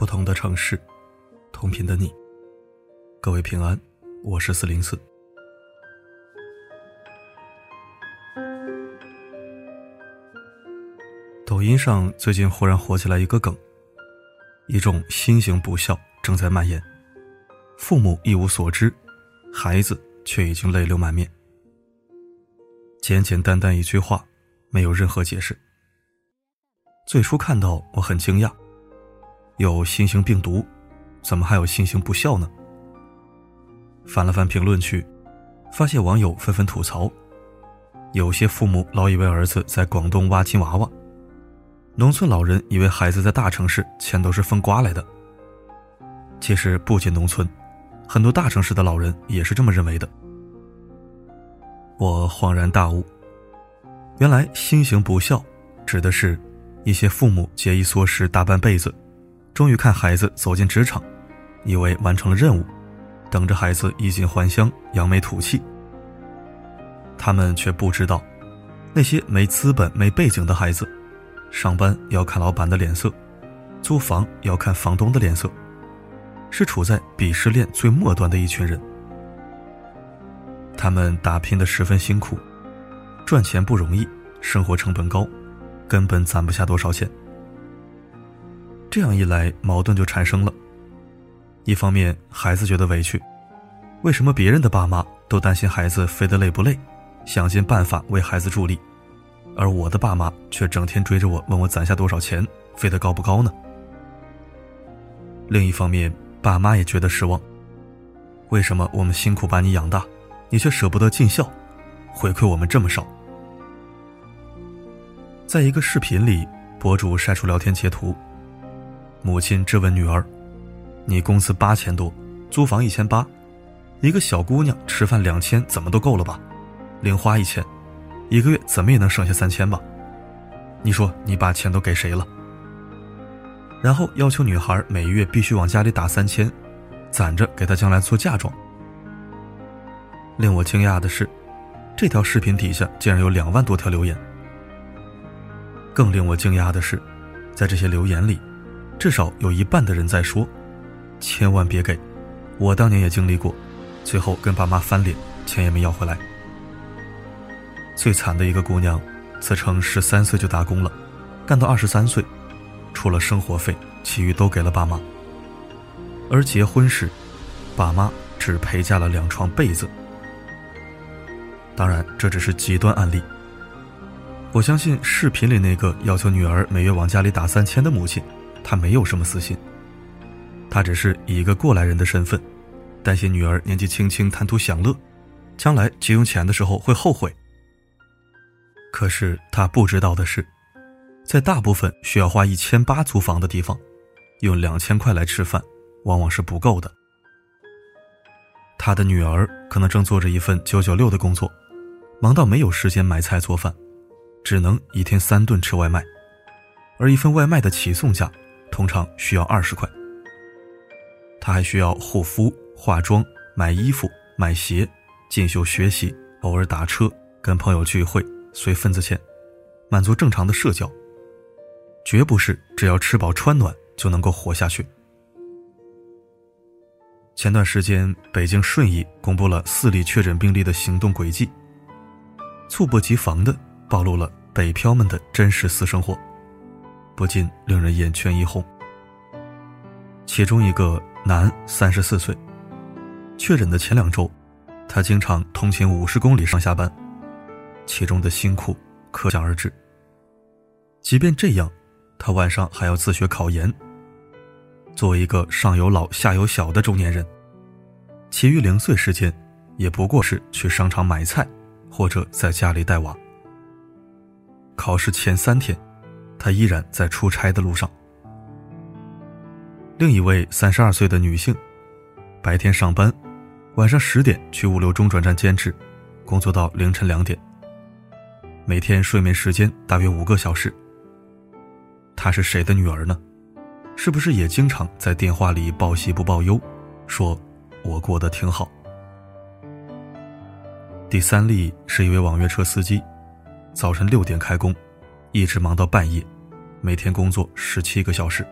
不同的城市，同频的你。各位平安，我是四零四。抖音上最近忽然火起来一个梗，一种新型不孝正在蔓延，父母一无所知，孩子却已经泪流满面。简简单单一句话，没有任何解释。最初看到我很惊讶。有新型病毒，怎么还有新型不孝呢？翻了翻评论区，发现网友纷纷吐槽：有些父母老以为儿子在广东挖金娃娃，农村老人以为孩子在大城市钱都是风刮来的。其实不仅农村，很多大城市的老人也是这么认为的。我恍然大悟，原来新型不孝指的是一些父母节衣缩食大半辈子。终于看孩子走进职场，以为完成了任务，等着孩子衣锦还乡、扬眉吐气。他们却不知道，那些没资本、没背景的孩子，上班要看老板的脸色，租房要看房东的脸色，是处在鄙视链最末端的一群人。他们打拼的十分辛苦，赚钱不容易，生活成本高，根本攒不下多少钱。这样一来，矛盾就产生了。一方面，孩子觉得委屈，为什么别人的爸妈都担心孩子飞得累不累，想尽办法为孩子助力，而我的爸妈却整天追着我问我攒下多少钱，飞得高不高呢？另一方面，爸妈也觉得失望，为什么我们辛苦把你养大，你却舍不得尽孝，回馈我们这么少？在一个视频里，博主晒出聊天截图。母亲质问女儿：“你工资八千多，租房一千八，一个小姑娘吃饭两千怎么都够了吧？零花一千，一个月怎么也能省下三千吧？你说你把钱都给谁了？”然后要求女孩每月必须往家里打三千，攒着给她将来做嫁妆。令我惊讶的是，这条视频底下竟然有两万多条留言。更令我惊讶的是，在这些留言里。至少有一半的人在说：“千万别给，我当年也经历过，最后跟爸妈翻脸，钱也没要回来。”最惨的一个姑娘，自称十三岁就打工了，干到二十三岁，除了生活费，其余都给了爸妈。而结婚时，爸妈只陪嫁了两床被子。当然，这只是极端案例。我相信视频里那个要求女儿每月往家里打三千的母亲。他没有什么私心，他只是以一个过来人的身份，担心女儿年纪轻轻贪图享乐，将来急用钱的时候会后悔。可是他不知道的是，在大部分需要花一千八租房的地方，用两千块来吃饭，往往是不够的。他的女儿可能正做着一份九九六的工作，忙到没有时间买菜做饭，只能一天三顿吃外卖，而一份外卖的起送价。通常需要二十块，他还需要护肤、化妆、买衣服、买鞋、进修学习，偶尔打车、跟朋友聚会、随份子钱，满足正常的社交。绝不是只要吃饱穿暖就能够活下去。前段时间，北京顺义公布了四例确诊病例的行动轨迹，猝不及防的暴露了北漂们的真实私生活。不禁令人眼圈一红。其中一个男，三十四岁，确诊的前两周，他经常通勤五十公里上下班，其中的辛苦可想而知。即便这样，他晚上还要自学考研。作为一个上有老下有小的中年人，其余零碎时间，也不过是去商场买菜，或者在家里带娃。考试前三天。他依然在出差的路上。另一位三十二岁的女性，白天上班，晚上十点去物流中转站兼职，工作到凌晨两点。每天睡眠时间大约五个小时。她是谁的女儿呢？是不是也经常在电话里报喜不报忧，说我过得挺好？第三例是一位网约车司机，早晨六点开工。一直忙到半夜，每天工作十七个小时。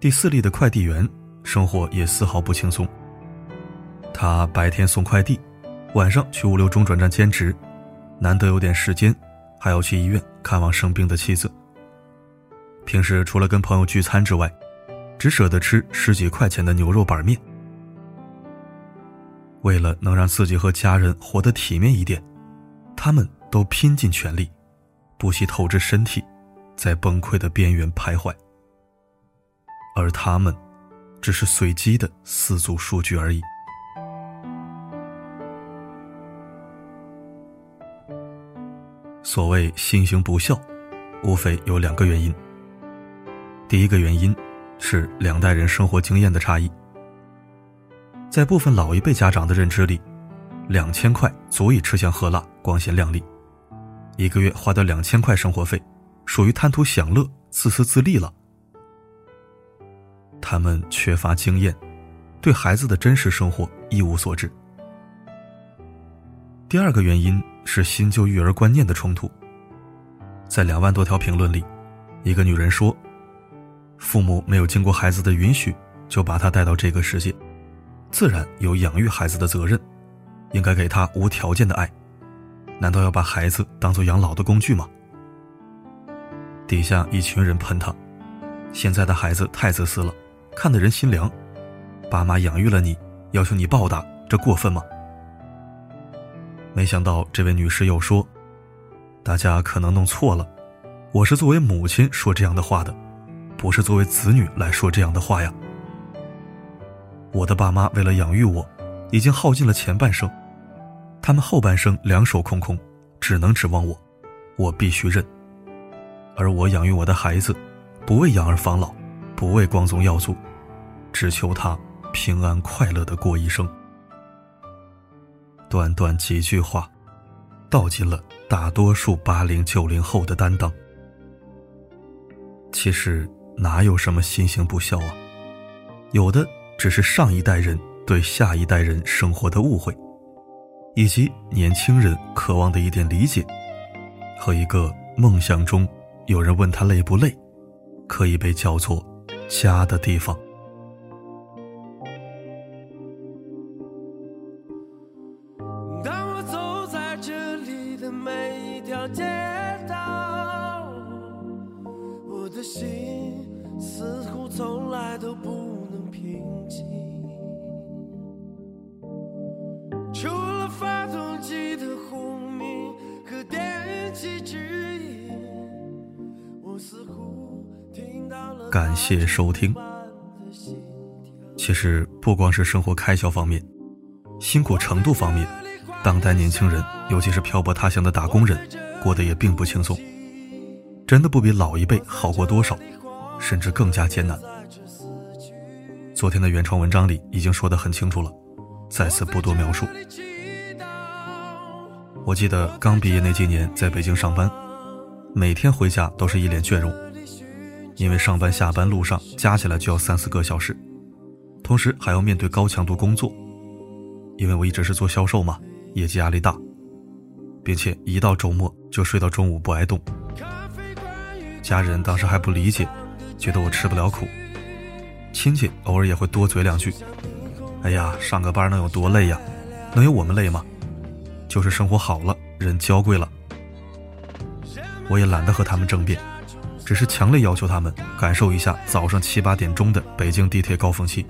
第四例的快递员生活也丝毫不轻松。他白天送快递，晚上去物流中转站兼职，难得有点时间，还要去医院看望生病的妻子。平时除了跟朋友聚餐之外，只舍得吃十几块钱的牛肉板面。为了能让自己和家人活得体面一点，他们都拼尽全力，不惜透支身体，在崩溃的边缘徘徊。而他们，只是随机的四组数据而已。所谓心行不孝，无非有两个原因。第一个原因是两代人生活经验的差异。在部分老一辈家长的认知里，两千块足以吃香喝辣、光鲜亮丽，一个月花掉两千块生活费，属于贪图享乐、自私自利了。他们缺乏经验，对孩子的真实生活一无所知。第二个原因是新旧育儿观念的冲突。在两万多条评论里，一个女人说：“父母没有经过孩子的允许就把他带到这个世界，自然有养育孩子的责任，应该给他无条件的爱。难道要把孩子当做养老的工具吗？”底下一群人喷他：“现在的孩子太自私了，看得人心凉。爸妈养育了你，要求你报答，这过分吗？”没想到这位女士又说：“大家可能弄错了，我是作为母亲说这样的话的，不是作为子女来说这样的话呀。我的爸妈为了养育我，已经耗尽了前半生，他们后半生两手空空，只能指望我，我必须认。而我养育我的孩子，不为养儿防老，不为光宗耀祖，只求他平安快乐的过一生。”短短几句话，道尽了大多数八零九零后的担当。其实哪有什么心行不孝啊，有的只是上一代人对下一代人生活的误会，以及年轻人渴望的一点理解，和一个梦想中有人问他累不累，可以被叫做家的地方。当我走在这里的每一条街感谢收听。其实不光是生活开销方面，辛苦程度方面，当代年轻人，尤其是漂泊他乡的打工人，过得也并不轻松。真的不比老一辈好过多少，甚至更加艰难。昨天的原创文章里已经说得很清楚了，再次不多描述。我记得刚毕业那几年，在北京上班，每天回家都是一脸倦容。因为上班下班路上加起来就要三四个小时，同时还要面对高强度工作。因为我一直是做销售嘛，业绩压力大，并且一到周末就睡到中午不挨冻。家人当时还不理解，觉得我吃不了苦。亲戚偶尔也会多嘴两句：“哎呀，上个班能有多累呀？能有我们累吗？就是生活好了，人娇贵了。”我也懒得和他们争辩。只是强烈要求他们感受一下早上七八点钟的北京地铁高峰期，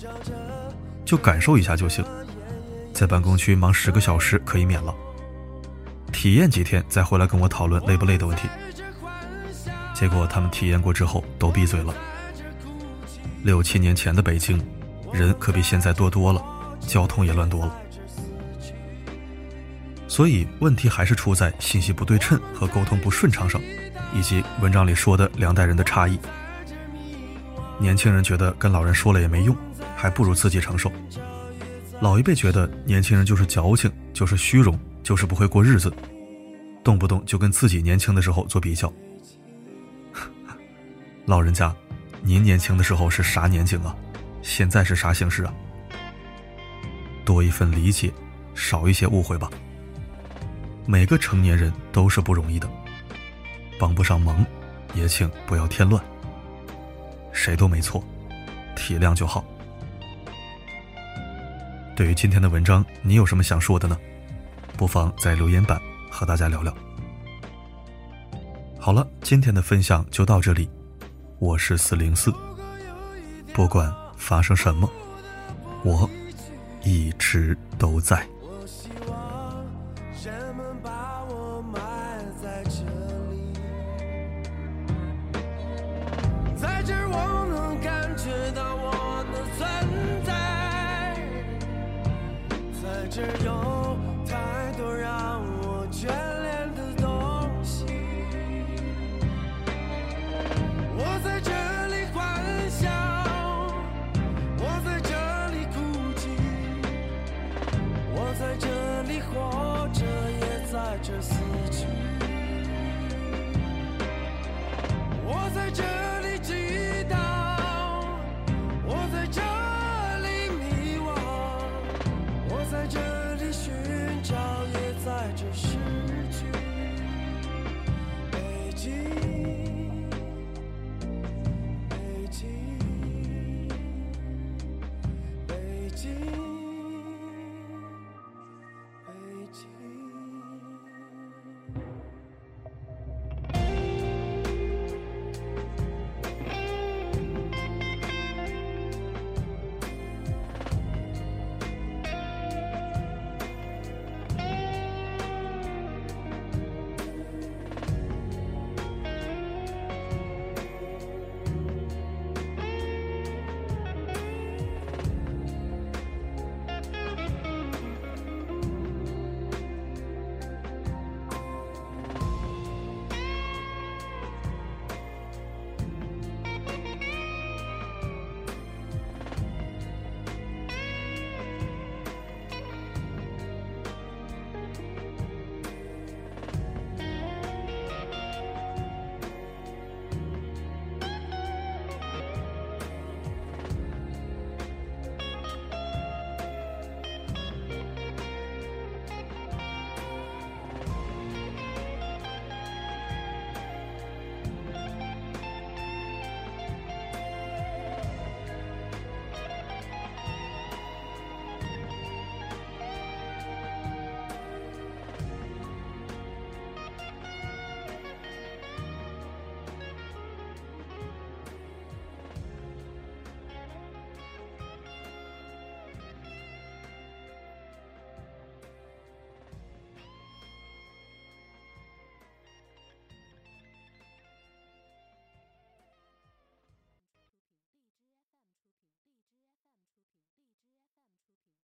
就感受一下就行。在办公区忙十个小时可以免了，体验几天再回来跟我讨论累不累的问题。结果他们体验过之后都闭嘴了。六七年前的北京，人可比现在多多了，交通也乱多了。所以问题还是出在信息不对称和沟通不顺畅上。以及文章里说的两代人的差异，年轻人觉得跟老人说了也没用，还不如自己承受；老一辈觉得年轻人就是矫情，就是虚荣，就是不会过日子，动不动就跟自己年轻的时候做比较。老人家，您年轻的时候是啥年景啊？现在是啥形势啊？多一份理解，少一些误会吧。每个成年人都是不容易的。帮不上忙，也请不要添乱。谁都没错，体谅就好。对于今天的文章，你有什么想说的呢？不妨在留言板和大家聊聊。好了，今天的分享就到这里。我是四零四，不管发生什么，我一直都在。只有